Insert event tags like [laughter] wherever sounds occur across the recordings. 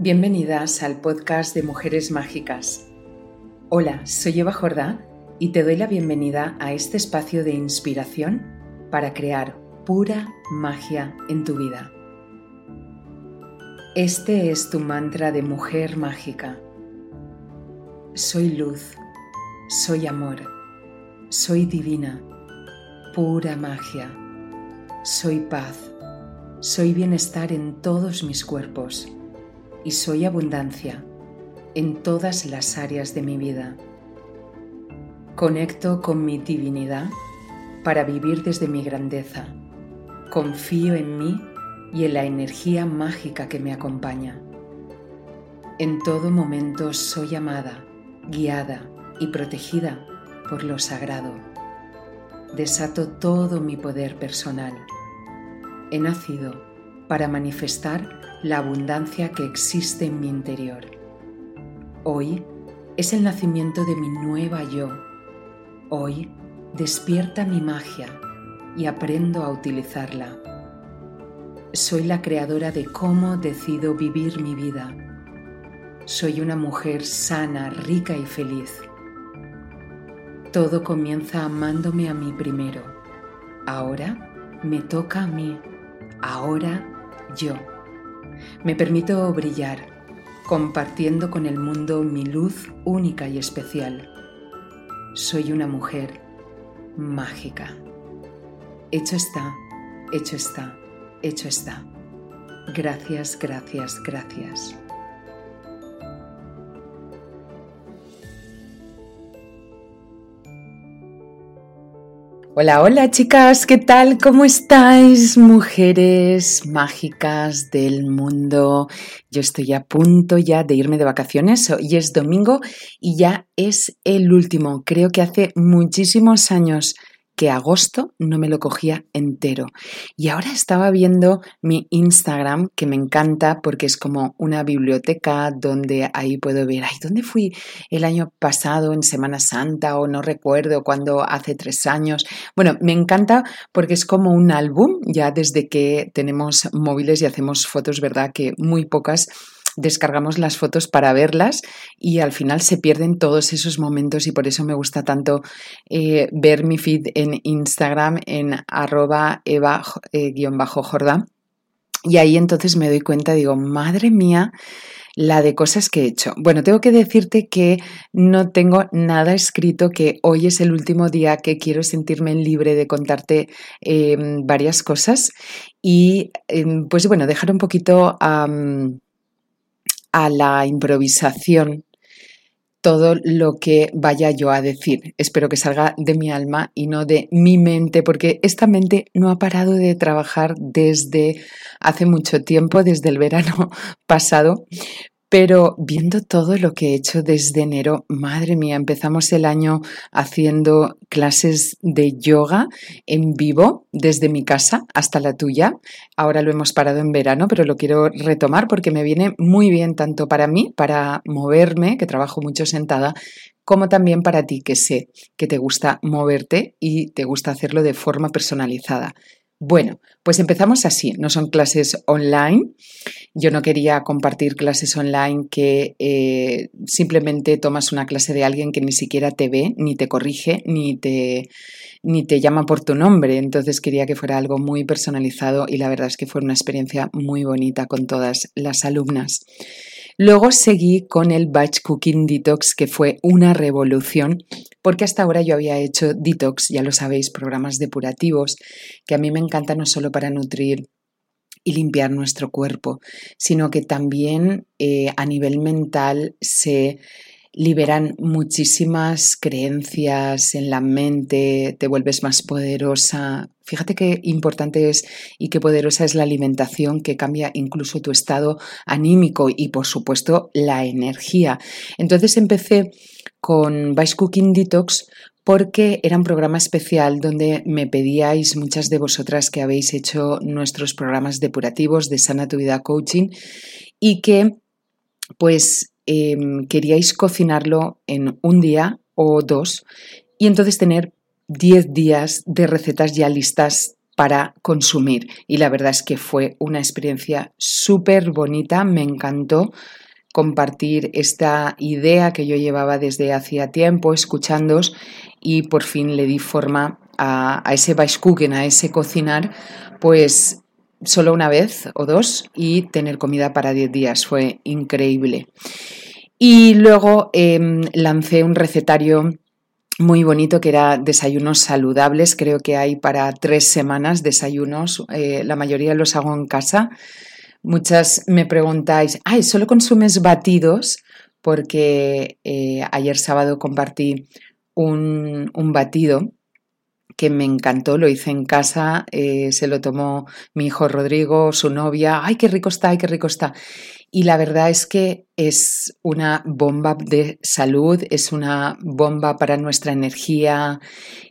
Bienvenidas al podcast de Mujeres Mágicas. Hola, soy Eva Jordá y te doy la bienvenida a este espacio de inspiración para crear pura magia en tu vida. Este es tu mantra de mujer mágica. Soy luz, soy amor, soy divina, pura magia, soy paz, soy bienestar en todos mis cuerpos y soy abundancia en todas las áreas de mi vida. Conecto con mi divinidad para vivir desde mi grandeza. Confío en mí y en la energía mágica que me acompaña. En todo momento soy amada, guiada y protegida por lo sagrado. Desato todo mi poder personal. He nacido para manifestar la abundancia que existe en mi interior. Hoy es el nacimiento de mi nueva yo. Hoy despierta mi magia y aprendo a utilizarla. Soy la creadora de cómo decido vivir mi vida. Soy una mujer sana, rica y feliz. Todo comienza amándome a mí primero. Ahora me toca a mí. Ahora yo. Me permito brillar, compartiendo con el mundo mi luz única y especial. Soy una mujer mágica. Hecho está, hecho está, hecho está. Gracias, gracias, gracias. Hola, hola chicas, ¿qué tal? ¿Cómo estáis, mujeres mágicas del mundo? Yo estoy a punto ya de irme de vacaciones, hoy es domingo y ya es el último. Creo que hace muchísimos años que agosto no me lo cogía entero. Y ahora estaba viendo mi Instagram, que me encanta porque es como una biblioteca donde ahí puedo ver, ay, ¿dónde fui el año pasado en Semana Santa o no recuerdo cuando hace tres años? Bueno, me encanta porque es como un álbum, ya desde que tenemos móviles y hacemos fotos, ¿verdad? Que muy pocas descargamos las fotos para verlas y al final se pierden todos esos momentos y por eso me gusta tanto eh, ver mi feed en Instagram en arroba eva-jordán. y ahí entonces me doy cuenta, digo, madre mía, la de cosas que he hecho. Bueno, tengo que decirte que no tengo nada escrito, que hoy es el último día que quiero sentirme libre de contarte em, varias cosas y em, pues bueno, dejar un poquito a la improvisación todo lo que vaya yo a decir. Espero que salga de mi alma y no de mi mente, porque esta mente no ha parado de trabajar desde hace mucho tiempo, desde el verano [laughs] pasado, pero viendo todo lo que he hecho desde enero, madre mía, empezamos el año haciendo clases de yoga en vivo desde mi casa hasta la tuya. Ahora lo hemos parado en verano, pero lo quiero retomar porque me viene muy bien tanto para mí, para moverme, que trabajo mucho sentada, como también para ti, que sé que te gusta moverte y te gusta hacerlo de forma personalizada. Bueno, pues empezamos así, no son clases online. Yo no quería compartir clases online que eh, simplemente tomas una clase de alguien que ni siquiera te ve, ni te corrige, ni te, ni te llama por tu nombre. Entonces quería que fuera algo muy personalizado y la verdad es que fue una experiencia muy bonita con todas las alumnas. Luego seguí con el Batch Cooking Detox, que fue una revolución, porque hasta ahora yo había hecho detox, ya lo sabéis, programas depurativos, que a mí me encanta no solo para nutrir y limpiar nuestro cuerpo, sino que también eh, a nivel mental se liberan muchísimas creencias en la mente, te vuelves más poderosa. Fíjate qué importante es y qué poderosa es la alimentación que cambia incluso tu estado anímico y por supuesto la energía. Entonces empecé con Vice Cooking Detox porque era un programa especial donde me pedíais muchas de vosotras que habéis hecho nuestros programas depurativos de Sana Tu Vida Coaching y que pues Em, queríais cocinarlo en un día o dos y entonces tener 10 días de recetas ya listas para consumir. Y la verdad es que fue una experiencia súper bonita, me encantó compartir esta idea que yo llevaba desde hacía tiempo escuchándos y por fin le di forma a, ese Weisskuchen, a ese cocinar, pues solo una vez o dos y tener comida para 10 días. Fue increíble. Y luego em, lancé un recetario muy bonito que era desayunos saludables. Creo que hay para tres semanas desayunos. Eh, la mayoría los hago en casa. Muchas me preguntáis, ay, ¿solo consumes batidos? Porque eh, ayer sábado compartí un, un batido que me encantó, lo hice en casa, eh, se lo tomó mi hijo Rodrigo, su novia, ay, qué rico está, ay, qué rico está. Y la verdad es que es una bomba de salud, es una bomba para nuestra energía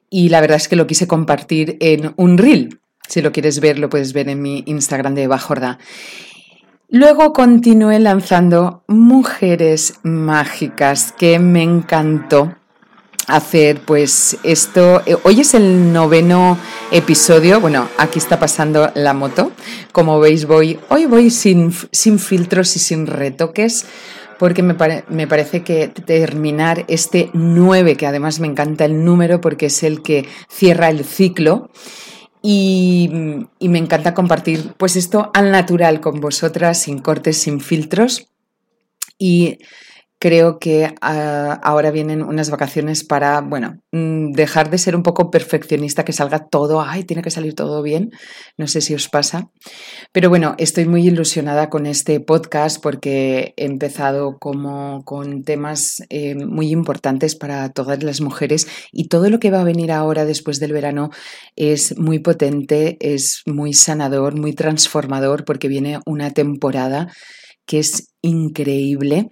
y la verdad es que lo quise compartir en un reel. Si lo quieres ver, lo puedes ver en mi Instagram de Bajorda. Luego continué lanzando Mujeres Mágicas, que me encantó hacer pues esto. Eh, hoy es el noveno episodio. Bueno, aquí está pasando la moto. Como veis, voy, hoy voy sin, sin filtros y sin retoques. Porque me, me parece que terminar este 9, que además me encanta el número porque es el que cierra el ciclo, y, y, me encanta compartir pues esto al natural con vosotras, sin cortes, sin filtros. Y creo que ah, ahora vienen unas vacaciones para, bueno, mm, dejar de ser un poco perfeccionista, que salga todo, ay, tiene que salir todo bien, no sé si os pasa, pero bueno, estoy muy ilusionada con este podcast porque he empezado como con temas eh, muy importantes para todas las mujeres y todo lo que va a venir ahora después del verano es muy potente, es muy sanador, muy transformador porque viene una temporada que es increíble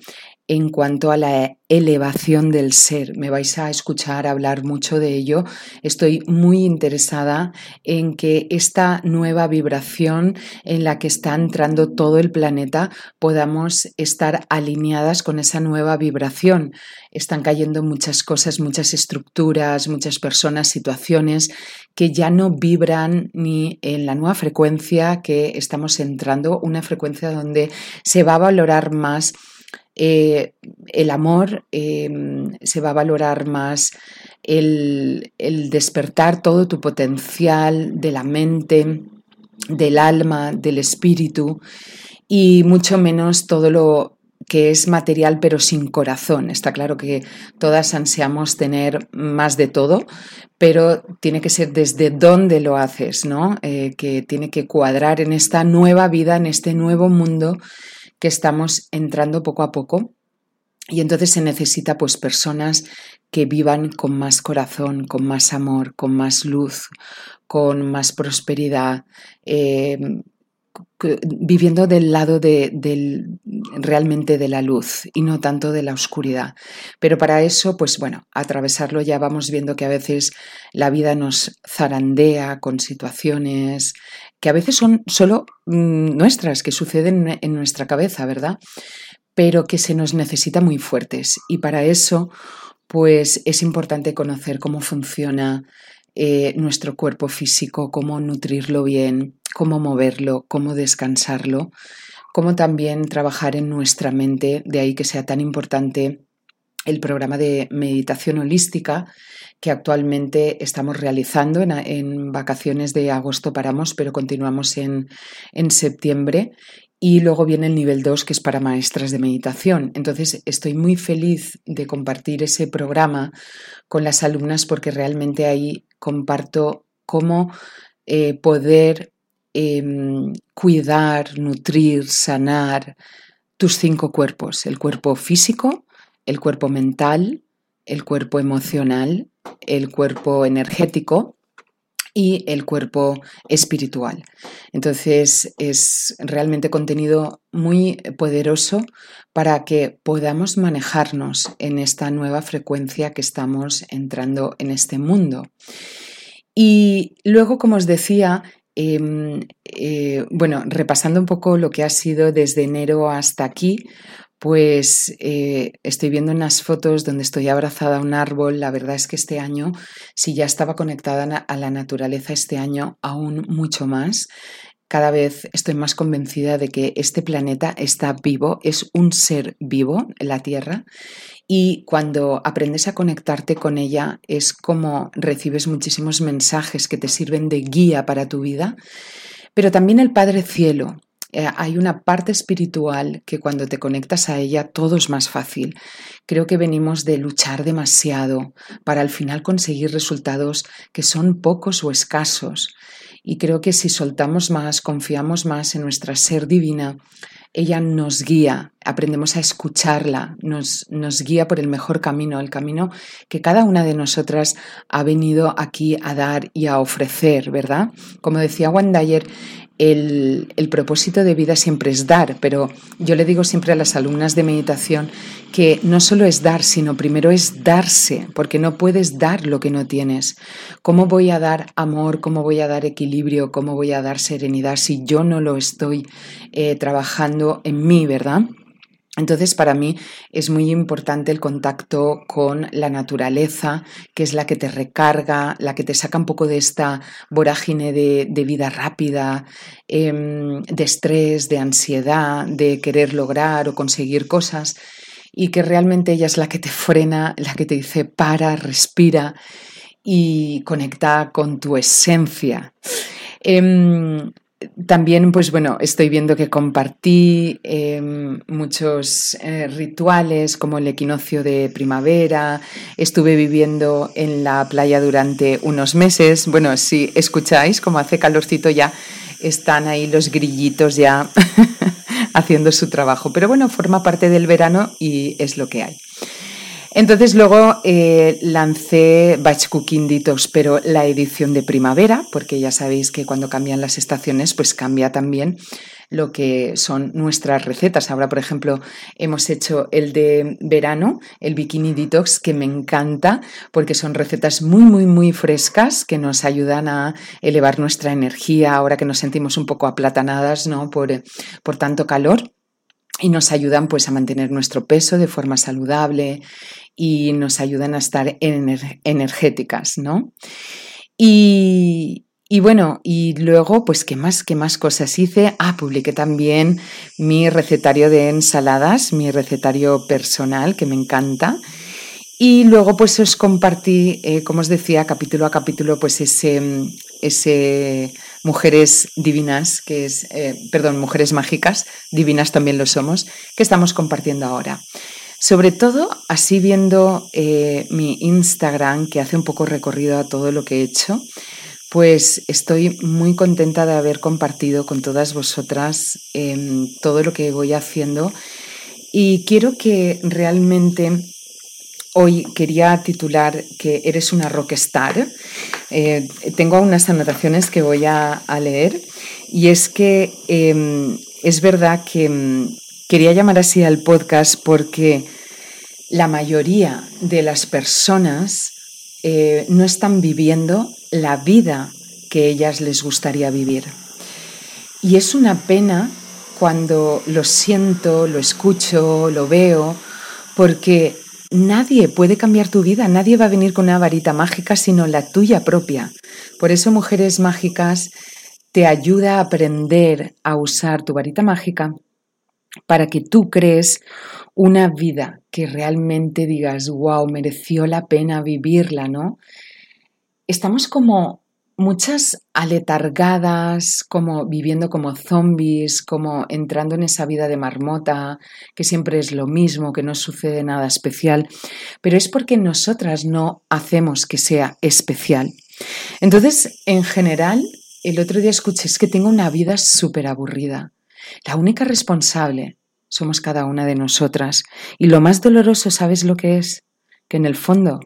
en cuanto a la elevación del ser. Me vais a escuchar hablar mucho de ello. Estoy muy interesada en que esta nueva vibración en la que está entrando todo el planeta podamos estar alineadas con esa nueva vibración. Están cayendo muchas cosas, muchas estructuras, muchas personas, situaciones que ya no vibran ni en la nueva frecuencia que estamos entrando, una frecuencia donde se va a valorar más eh, el amor eh, se va a valorar más, el, despertar todo tu potencial de la mente, del alma, del espíritu y mucho menos todo lo que es material pero sin corazón. Está claro que todas ansiamos tener más de todo, pero tiene que ser desde dónde lo haces, ¿no? Eh, que tiene que cuadrar en esta nueva vida, en este nuevo mundo que estamos entrando poco a poco. Y entonces se necesita pues personas que vivan con más corazón, con más amor, con más luz, con más prosperidad, eh, viviendo del lado de, del, realmente de la luz y no tanto de la oscuridad. Pero para eso, pues bueno, atravesarlo ya vamos viendo que a veces la vida nos zarandea con situaciones que a veces son solo mm, nuestras, que suceden en nuestra cabeza, ¿verdad? Pero que se nos necesita muy fuertes. Y para eso, pues es importante conocer cómo funciona eh, nuestro cuerpo físico, cómo nutrirlo bien, cómo moverlo, cómo descansarlo, cómo también trabajar en nuestra mente, de ahí que sea tan importante el programa de meditación holística que actualmente estamos realizando. En, vacaciones de agosto paramos, pero continuamos en, en septiembre. Y luego viene el nivel 2, que es para maestras de meditación. Entonces, estoy muy feliz de compartir ese programa con las alumnas porque realmente ahí comparto cómo eh, poder Em, cuidar, nutrir, sanar tus cinco cuerpos, el cuerpo físico, el cuerpo mental, el cuerpo emocional, el cuerpo energético y el cuerpo espiritual. Entonces es realmente contenido muy poderoso para que podamos manejarnos en esta nueva frecuencia que estamos entrando en este mundo. Y luego, como os decía, Em, eh, bueno, repasando un poco lo que ha sido desde enero hasta aquí, pues eh, estoy viendo unas fotos donde estoy abrazada a un árbol. La verdad es que este año, si ya estaba conectada a la naturaleza, este año aún mucho más. Cada vez estoy más convencida de que este planeta está vivo, es un ser vivo, la Tierra, y cuando aprendes a conectarte con ella es como recibes muchísimos mensajes que te sirven de guía para tu vida, pero también el Padre Cielo. Eh, hay una parte espiritual que cuando te conectas a ella todo es más fácil. Creo que venimos de luchar demasiado para al final conseguir resultados que son pocos o escasos. Y creo que si soltamos más, confiamos más en nuestra ser divina, ella nos guía, aprendemos a escucharla, nos, nos, guía por el mejor camino, el camino que cada una de nosotras ha venido aquí a dar y a ofrecer, ¿verdad? Como decía Dyer, el, propósito de vida siempre es dar, pero yo le digo siempre a las alumnas de meditación que no solo es dar, sino primero es darse, porque no puedes dar lo que no tienes. ¿Cómo voy a dar amor? ¿Cómo voy a dar equilibrio? ¿Cómo voy a dar serenidad si yo no lo estoy eh, trabajando en mí, verdad? Entonces, para mí es muy importante el contacto con la naturaleza, que es la que te recarga, la que te saca un poco de esta vorágine de, vida rápida, em, de estrés, de ansiedad, de querer lograr o conseguir cosas, y que realmente ella es la que te frena, la que te dice para, respira y conecta con tu esencia. Em, también, pues bueno, estoy viendo que compartí em, muchos eh, rituales como el equinoccio de primavera. Estuve viviendo en la playa durante unos meses. Bueno, si escucháis, como hace calorcito ya, están ahí los grillitos ya [laughs] haciendo su trabajo. Pero bueno, forma parte del verano y es lo que hay. Entonces luego eh, lancé Batch Cooking Detox, pero la edición de primavera, porque ya sabéis que cuando cambian las estaciones, pues cambia también lo que son nuestras recetas. Ahora, por ejemplo, hemos hecho el de verano, el Bikini Detox, que me encanta porque son recetas muy, muy, muy frescas que nos ayudan a elevar nuestra energía ahora que nos sentimos un poco aplatanadas ¿no? por, por tanto calor y nos ayudan pues a mantener nuestro peso de forma saludable y nos ayudan a estar energéticas, ¿no? Y, bueno, y luego, pues, ¿qué más, qué más cosas hice? Ah, publiqué también mi recetario de ensaladas, mi recetario personal, que me encanta. Y luego, pues, os compartí, eh, como os decía, capítulo a capítulo, pues, ese, ese Mujeres Divinas, que es, eh, perdón, Mujeres Mágicas, divinas también lo somos, que estamos compartiendo ahora. Sobre todo así viendo eh, mi Instagram, que hace un poco recorrido a todo lo que he hecho, pues estoy muy contenta de haber compartido con todas vosotras em, todo lo que voy haciendo y quiero que realmente hoy quería titular que eres una rockstar. Eh, tengo unas anotaciones que voy a, leer y es que em, es verdad que em, Quería llamar así al podcast porque la mayoría de las personas eh, no están viviendo la vida que ellas les gustaría vivir. Y es una pena cuando lo siento, lo escucho, lo veo, porque nadie puede cambiar tu vida, nadie va a venir con una varita mágica sino la tuya propia. Por eso Mujeres Mágicas te ayuda a aprender a usar tu varita mágica para que tú crees una vida que realmente digas, wow, mereció la pena vivirla, ¿no? Estamos como muchas aletargadas, como viviendo como zombies, como entrando en esa vida de marmota, que siempre es lo mismo, que no sucede nada especial, pero es porque nosotras no hacemos que sea especial. Entonces, en general, el otro día escuché, es que tengo una vida súper aburrida. La única responsable somos cada una de nosotras. Y lo más doloroso, ¿sabes lo que es? Que en el fondo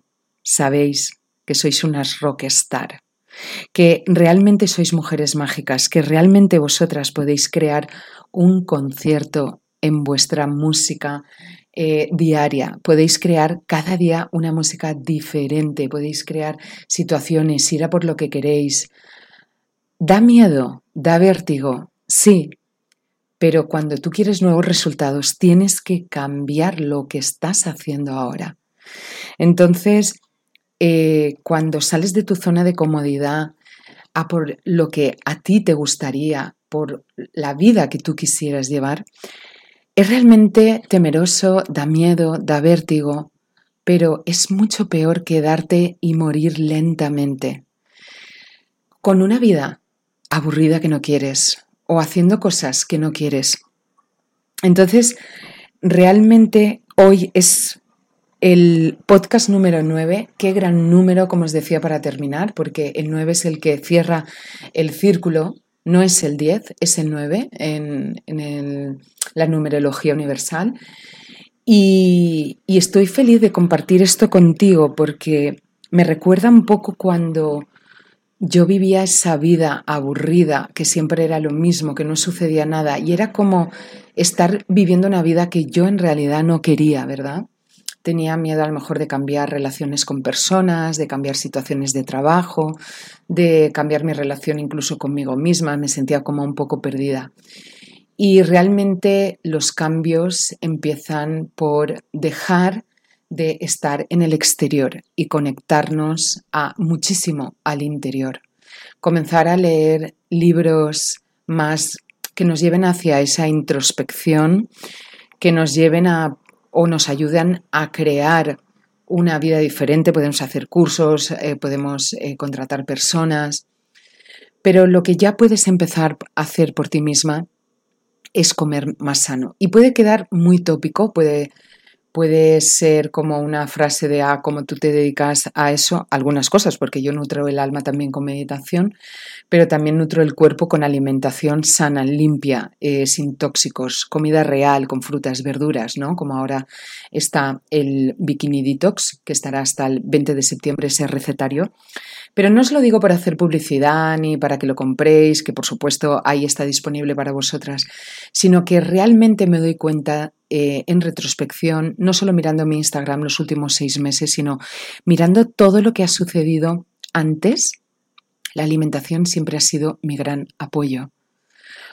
sabéis que sois unas rockstar, que realmente sois mujeres mágicas, que realmente vosotras podéis crear un concierto en vuestra música eh, diaria. Podéis crear cada día una música diferente, podéis crear situaciones, ir a por lo que queréis. Da miedo, da vértigo, sí, Pero cuando tú quieres nuevos resultados, tienes que cambiar lo que estás haciendo ahora. Entonces, eh, cuando sales de tu zona de comodidad a por lo que a ti te gustaría, por la vida que tú quisieras llevar, es realmente temeroso, da miedo, da vértigo, pero es mucho peor quedarte y morir lentamente. Con una vida aburrida que no quieres o haciendo cosas que no quieres. Entonces, realmente hoy es el podcast número 9, qué gran número, como os decía, para terminar, porque el 9 es el que cierra el círculo, no es el 10, es el 9 en, la numerología universal. Y, y estoy feliz de compartir esto contigo porque me recuerda un poco cuando yo vivía esa vida aburrida, que siempre era lo mismo, que no sucedía nada, y era como estar viviendo una vida que yo en realidad no quería, ¿verdad? Tenía miedo a lo mejor de cambiar relaciones con personas, de cambiar situaciones de trabajo, de cambiar mi relación incluso conmigo misma, me sentía como un poco perdida. Y realmente los cambios empiezan por dejar de estar en el exterior y conectarnos a muchísimo al interior. Comenzar a leer libros más que nos lleven hacia esa introspección, que nos lleven a o nos ayudan a crear una vida diferente. Podemos hacer cursos, eh, podemos eh, contratar personas, pero lo que ya puedes empezar a hacer por ti misma es comer más sano. Y puede quedar muy tópico, puede puede ser como una frase de, ah, como tú te dedicas a eso, algunas cosas, porque yo nutro el alma también con meditación, pero también nutro el cuerpo con alimentación sana, limpia, eh, sin tóxicos, comida real, con frutas, verduras, ¿no? Como ahora está el Bikini Detox, que estará hasta el 20 de septiembre ese recetario. Pero no os lo digo para hacer publicidad ni para que lo compréis, que por supuesto ahí está disponible para vosotras, sino que realmente me doy cuenta eh, en retrospección, no solo mirando mi Instagram los últimos seis meses, sino mirando todo lo que ha sucedido antes, la alimentación siempre ha sido mi gran apoyo.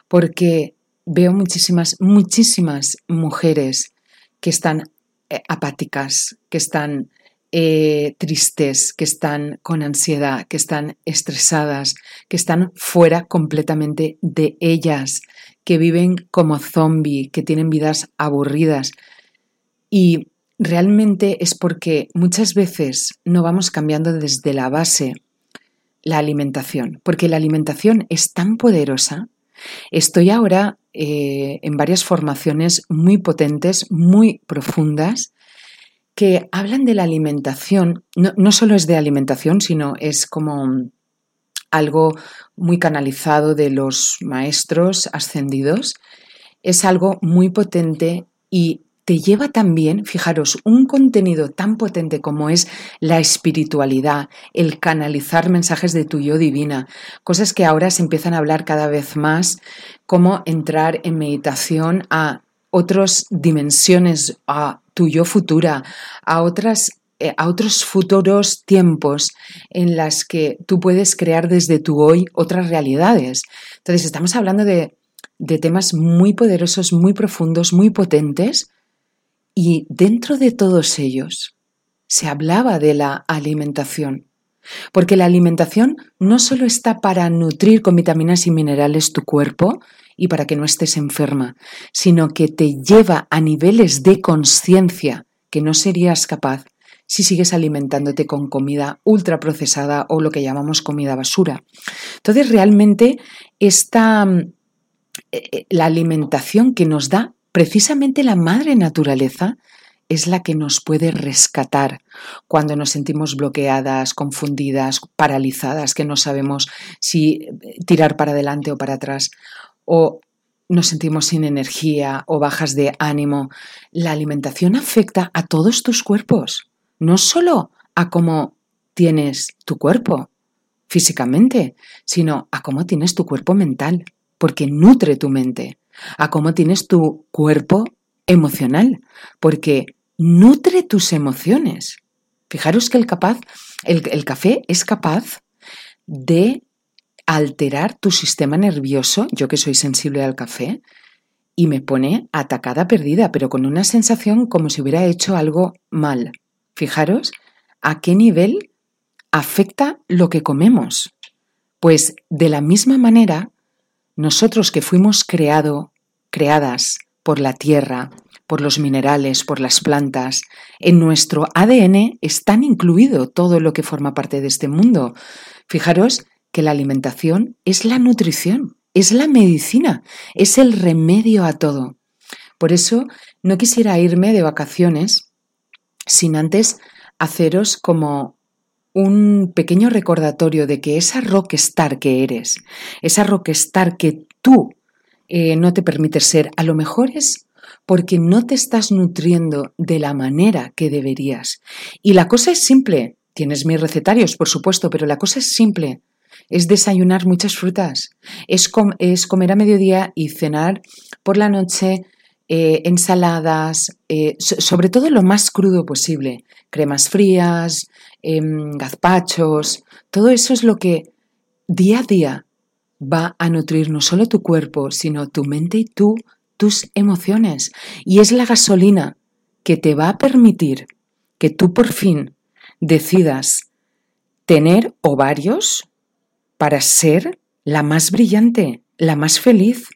Porque veo muchísimas, muchísimas mujeres que están eh, apáticas, que están eh, tristes, que están con ansiedad, que están estresadas, que están fuera completamente de ellas, que viven como zombie, que tienen vidas aburridas. Y realmente es porque muchas veces no vamos cambiando desde la base la alimentación, porque la alimentación es tan poderosa. Estoy ahora eh, en varias formaciones muy potentes, muy profundas, que hablan de la alimentación, no, no solo es de alimentación, sino es como algo muy canalizado de los maestros ascendidos, es algo muy potente y te lleva también, fijaros, un contenido tan potente como es la espiritualidad, el canalizar mensajes de tu yo divina, cosas que ahora se empiezan a hablar cada vez más, como entrar en meditación a otras dimensiones, a tu yo futura, a otras eh, a otros futuros tiempos en las que tú puedes crear desde tu hoy otras realidades. Entonces, estamos hablando de, de temas muy poderosos, muy profundos, muy potentes, y dentro de todos ellos se hablaba de la alimentación. Porque la alimentación no solo está para nutrir con vitaminas y minerales tu cuerpo y para que no estés enferma, sino que te lleva a niveles de conciencia que no serías capaz si sigues alimentándote con comida ultraprocesada o lo que llamamos comida basura. Entonces, realmente esta, mm, eh, eh, la alimentación que nos da precisamente la madre naturaleza es la que nos puede rescatar cuando nos sentimos bloqueadas, confundidas, paralizadas, que no sabemos si eh, tirar para adelante o para atrás, o nos sentimos sin energía o bajas de ánimo. La alimentación afecta a todos tus cuerpos no solo a cómo tienes tu cuerpo físicamente, sino a cómo tienes tu cuerpo mental, porque nutre tu mente, a cómo tienes tu cuerpo emocional, porque nutre tus emociones. Fijaros que el, capaz, el, café es capaz de alterar tu sistema nervioso, yo que soy sensible al café, y me pone atacada perdida, pero con una sensación como si hubiera hecho algo mal. Fijaros a qué nivel afecta lo que comemos. Pues de la misma manera, nosotros que fuimos creado, creadas por la tierra, por los minerales, por las plantas, en nuestro ADN están incluido todo lo que forma parte de este mundo. Fijaros que la alimentación es la nutrición, es la medicina, es el remedio a todo. Por eso no quisiera irme de vacaciones sin antes haceros como un pequeño recordatorio de que esa rockstar que eres, esa rockstar que tú eh, no te permites ser, a lo mejor es porque no te estás nutriendo de la manera que deberías. Y la cosa es simple. Tienes mis recetarios, por supuesto, pero la cosa es simple. Es desayunar muchas frutas. Es, es comer a mediodía y cenar por la noche eh, ensaladas, eh, sobre todo lo más crudo posible. Cremas frías, em, gazpachos. Todo eso es lo que día a día va a nutrir no solo tu cuerpo, sino tu mente y tú, tus emociones. Y es la gasolina que te va a permitir que tú por fin decidas tener ovarios para ser la más brillante, la más feliz,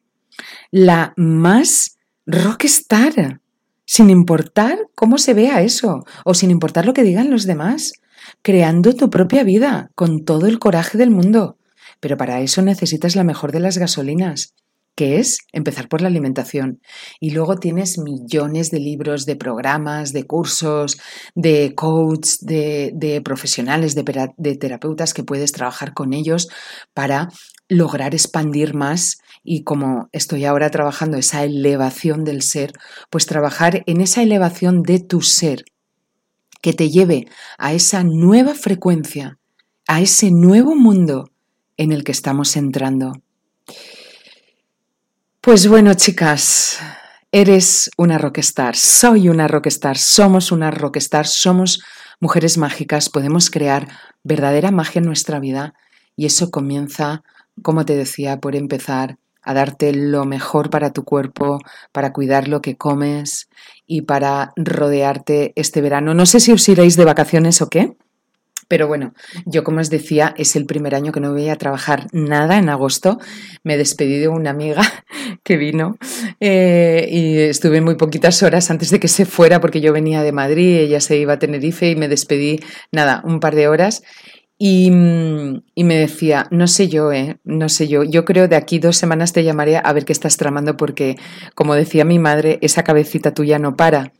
la más rockstar, sin importar cómo se vea eso o sin importar lo que digan los demás, creando tu propia vida con todo el coraje del mundo. Pero para eso necesitas la mejor de las gasolinas, que es empezar por la alimentación. Y luego tienes millones de libros, de programas, de cursos, de coach, de, profesionales, de terapeutas que puedes trabajar con ellos para lograr expandir más y como estoy ahora trabajando esa elevación del ser, pues trabajar en esa elevación de tu ser que te lleve a esa nueva frecuencia, a ese nuevo mundo en el que estamos entrando. Pues bueno, chicas, eres una rockstar, soy una rockstar, somos una rockstar, somos mujeres mágicas, podemos crear verdadera magia en nuestra vida y eso comienza, como te decía, por empezar a darte lo mejor para tu cuerpo, para cuidar lo que comes y para rodearte este verano. No sé si os iréis de vacaciones o qué, pero bueno, yo como os decía, es el primer año que no voy a trabajar nada en agosto. Me despedí de una amiga [laughs] que vino eh, y estuve muy poquitas horas antes de que se fuera porque yo venía de Madrid, ella se iba a Tenerife y me despedí, nada, un par de horas. Y, y, me decía, no sé yo, eh, no sé yo, yo creo de aquí dos semanas te llamaré a ver qué estás tramando porque, como decía mi madre, esa cabecita tuya no para.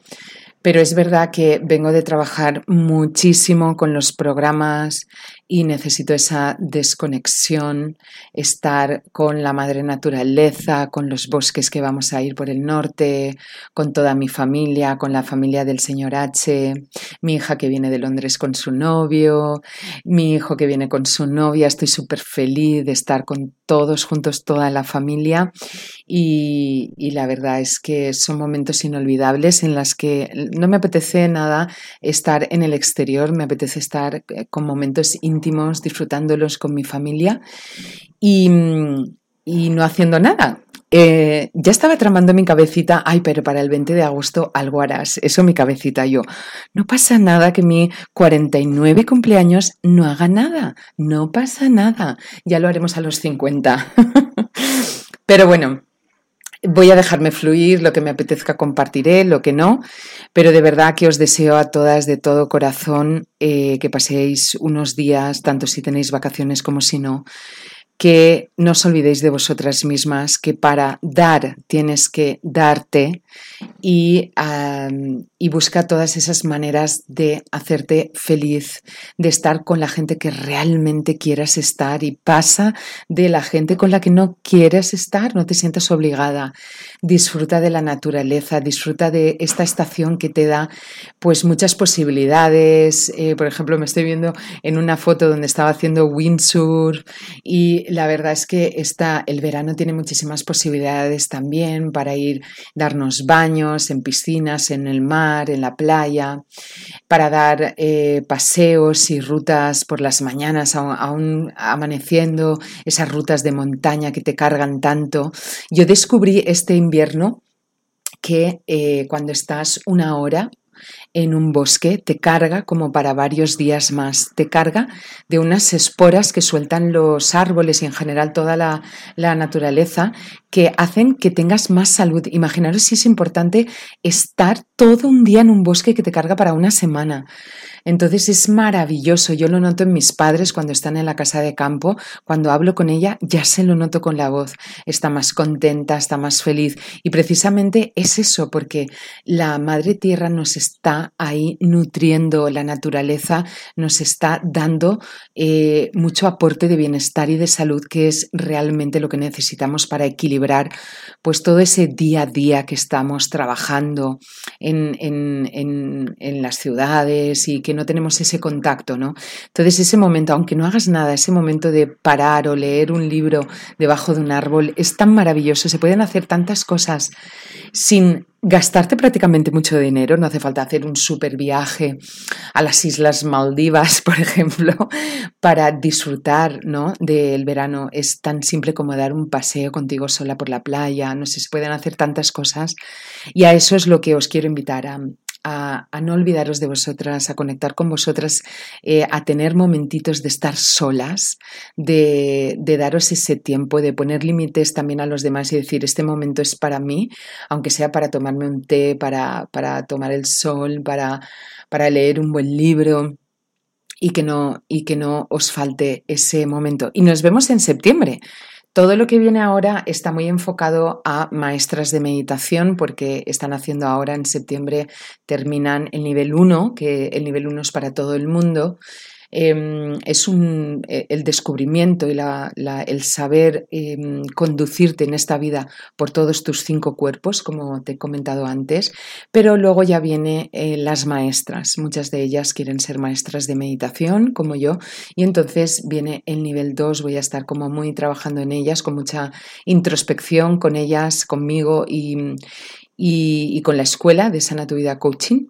Pero es verdad que vengo de trabajar muchísimo con los programas y necesito esa desconexión, estar con la madre naturaleza, con los bosques que vamos a ir por el norte, con toda mi familia, con la familia del señor H, mi hija que viene de Londres con su novio, mi hijo que viene con su novia. Estoy súper feliz de estar con todos juntos, toda la familia. Y, la verdad es que son momentos inolvidables en los que no me apetece nada estar en el exterior, me apetece estar eh, con momentos disfrutándolos con mi familia y, no haciendo nada. Eh, ya estaba tramando mi cabecita, ay, pero para el 20 de agosto algo harás. Eso mi cabecita yo. No pasa nada que mi 49 cumpleaños no haga nada. No pasa nada. Ya lo haremos a los 50. [laughs] pero bueno, Voy a dejarme fluir, lo que me apetezca compartiré, lo que no, pero de verdad que os deseo a todas de todo corazón eh, que paséis unos días, tanto si tenéis vacaciones como si no, que no os olvidéis de vosotras mismas, que para dar tienes que darte y, y, busca todas esas maneras de hacerte feliz, de estar con la gente que realmente quieras estar y pasa de la gente con la que no quieres estar, no te sientas obligada. Disfruta de la naturaleza, disfruta de esta estación que te da pues muchas posibilidades. Eh, por ejemplo, me estoy viendo en una foto donde estaba haciendo windsurf y la verdad es que está, el verano tiene muchísimas posibilidades también para ir, darnos baños en piscinas, en el mar, en la playa, para dar eh, paseos y rutas por las mañanas, aún amaneciendo, esas rutas de montaña que te cargan tanto. Yo descubrí este invierno que eh, cuando estás una hora en un bosque te carga como para varios días más, te carga de unas esporas que sueltan los árboles y en general toda la, naturaleza que hacen que tengas más salud. Imaginaros si es importante estar todo un día en un bosque que te carga para una semana. Entonces es maravilloso, yo lo noto en mis padres cuando están en la casa de campo, cuando hablo con ella ya se lo noto con la voz, está más contenta, está más feliz. Y precisamente es eso, porque la Madre Tierra nos está ahí nutriendo, la naturaleza nos está dando eh, mucho aporte de bienestar y de salud, que es realmente lo que necesitamos para equilibrar pues todo ese día a día que estamos trabajando en, en, en las ciudades y que no tenemos ese contacto, ¿no? Entonces ese momento, aunque no hagas nada, ese momento de parar o leer un libro debajo de un árbol es tan maravilloso, se pueden hacer tantas cosas sin gastarte prácticamente mucho dinero, no hace falta hacer un super viaje a las Islas Maldivas, [laughs] por ejemplo, para disfrutar ¿no? del verano. Es tan simple como dar un paseo contigo sola por la playa, no sé, se pueden hacer tantas cosas y a eso es lo que os quiero invitar a, a, no olvidaros de vosotras, a conectar con vosotras, eh, a tener momentitos de estar solas, de, daros ese tiempo, de poner límites también a los demás y decir, este momento es para mí, aunque sea para tomarme un té, para, para tomar el sol, para, para leer un buen libro. Y que, no, y que no os falte ese momento. Y nos vemos en septiembre. Todo lo que viene ahora está muy enfocado a maestras de meditación porque están haciendo ahora en septiembre, terminan el nivel 1, que el nivel 1 es para todo el mundo, Em, es un, eh, el descubrimiento y el saber em, conducirte en esta vida por todos tus cinco cuerpos, como te he comentado antes, pero luego ya vienen eh, las maestras. Muchas de ellas quieren ser maestras de meditación, como yo, y entonces viene el nivel 2, voy a estar como muy trabajando en ellas, con mucha introspección con ellas, conmigo y, y, con la escuela de Sana Coaching.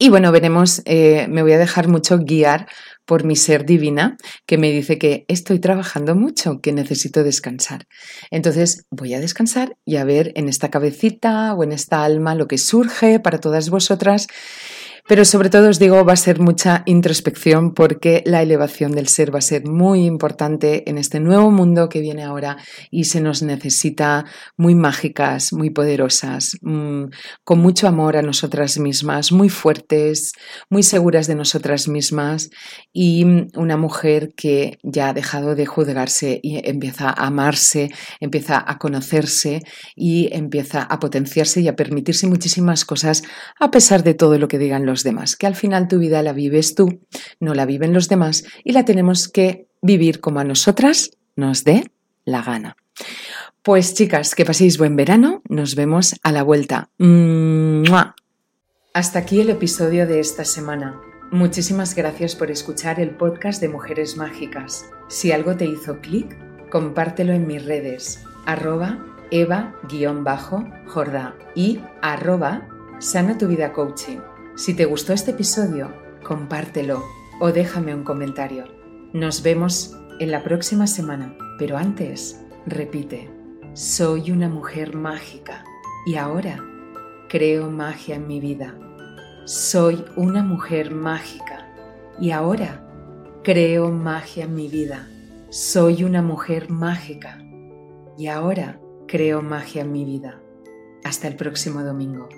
Y bueno, veremos, eh, me voy a dejar mucho guiar por mi ser divina que me dice que estoy trabajando mucho, que necesito descansar. Entonces voy a descansar y a ver en esta cabecita o en esta alma lo que surge para todas vosotras pero sobre todo os digo, va a ser mucha introspección porque la elevación del ser va a ser muy importante en este nuevo mundo que viene ahora y se nos necesita muy mágicas, muy poderosas, mm, con mucho amor a nosotras mismas, muy fuertes, muy seguras de nosotras mismas. Y una mujer que ya ha dejado de juzgarse y empieza a amarse, empieza a conocerse y empieza a potenciarse y a permitirse muchísimas cosas a pesar de todo lo que digan los demás, que al final tu vida la vives tú, no la viven los demás y la tenemos que vivir como a nosotras nos dé la gana. Pues chicas, que paséis buen verano, nos vemos a la vuelta. Hasta aquí el episodio de esta semana. Muchísimas gracias por escuchar el podcast de Mujeres Mágicas. Si algo te hizo clic, compártelo en mis redes, arroba eva-jorda y arroba sana tu vida coaching. Si te gustó este episodio, compártelo o déjame un comentario. Nos vemos en la próxima semana, pero antes, repite, soy una mujer mágica y ahora creo magia en mi vida. Soy una mujer mágica y ahora creo magia en mi vida. Soy una mujer mágica y ahora creo magia en mi vida. Hasta el próximo domingo.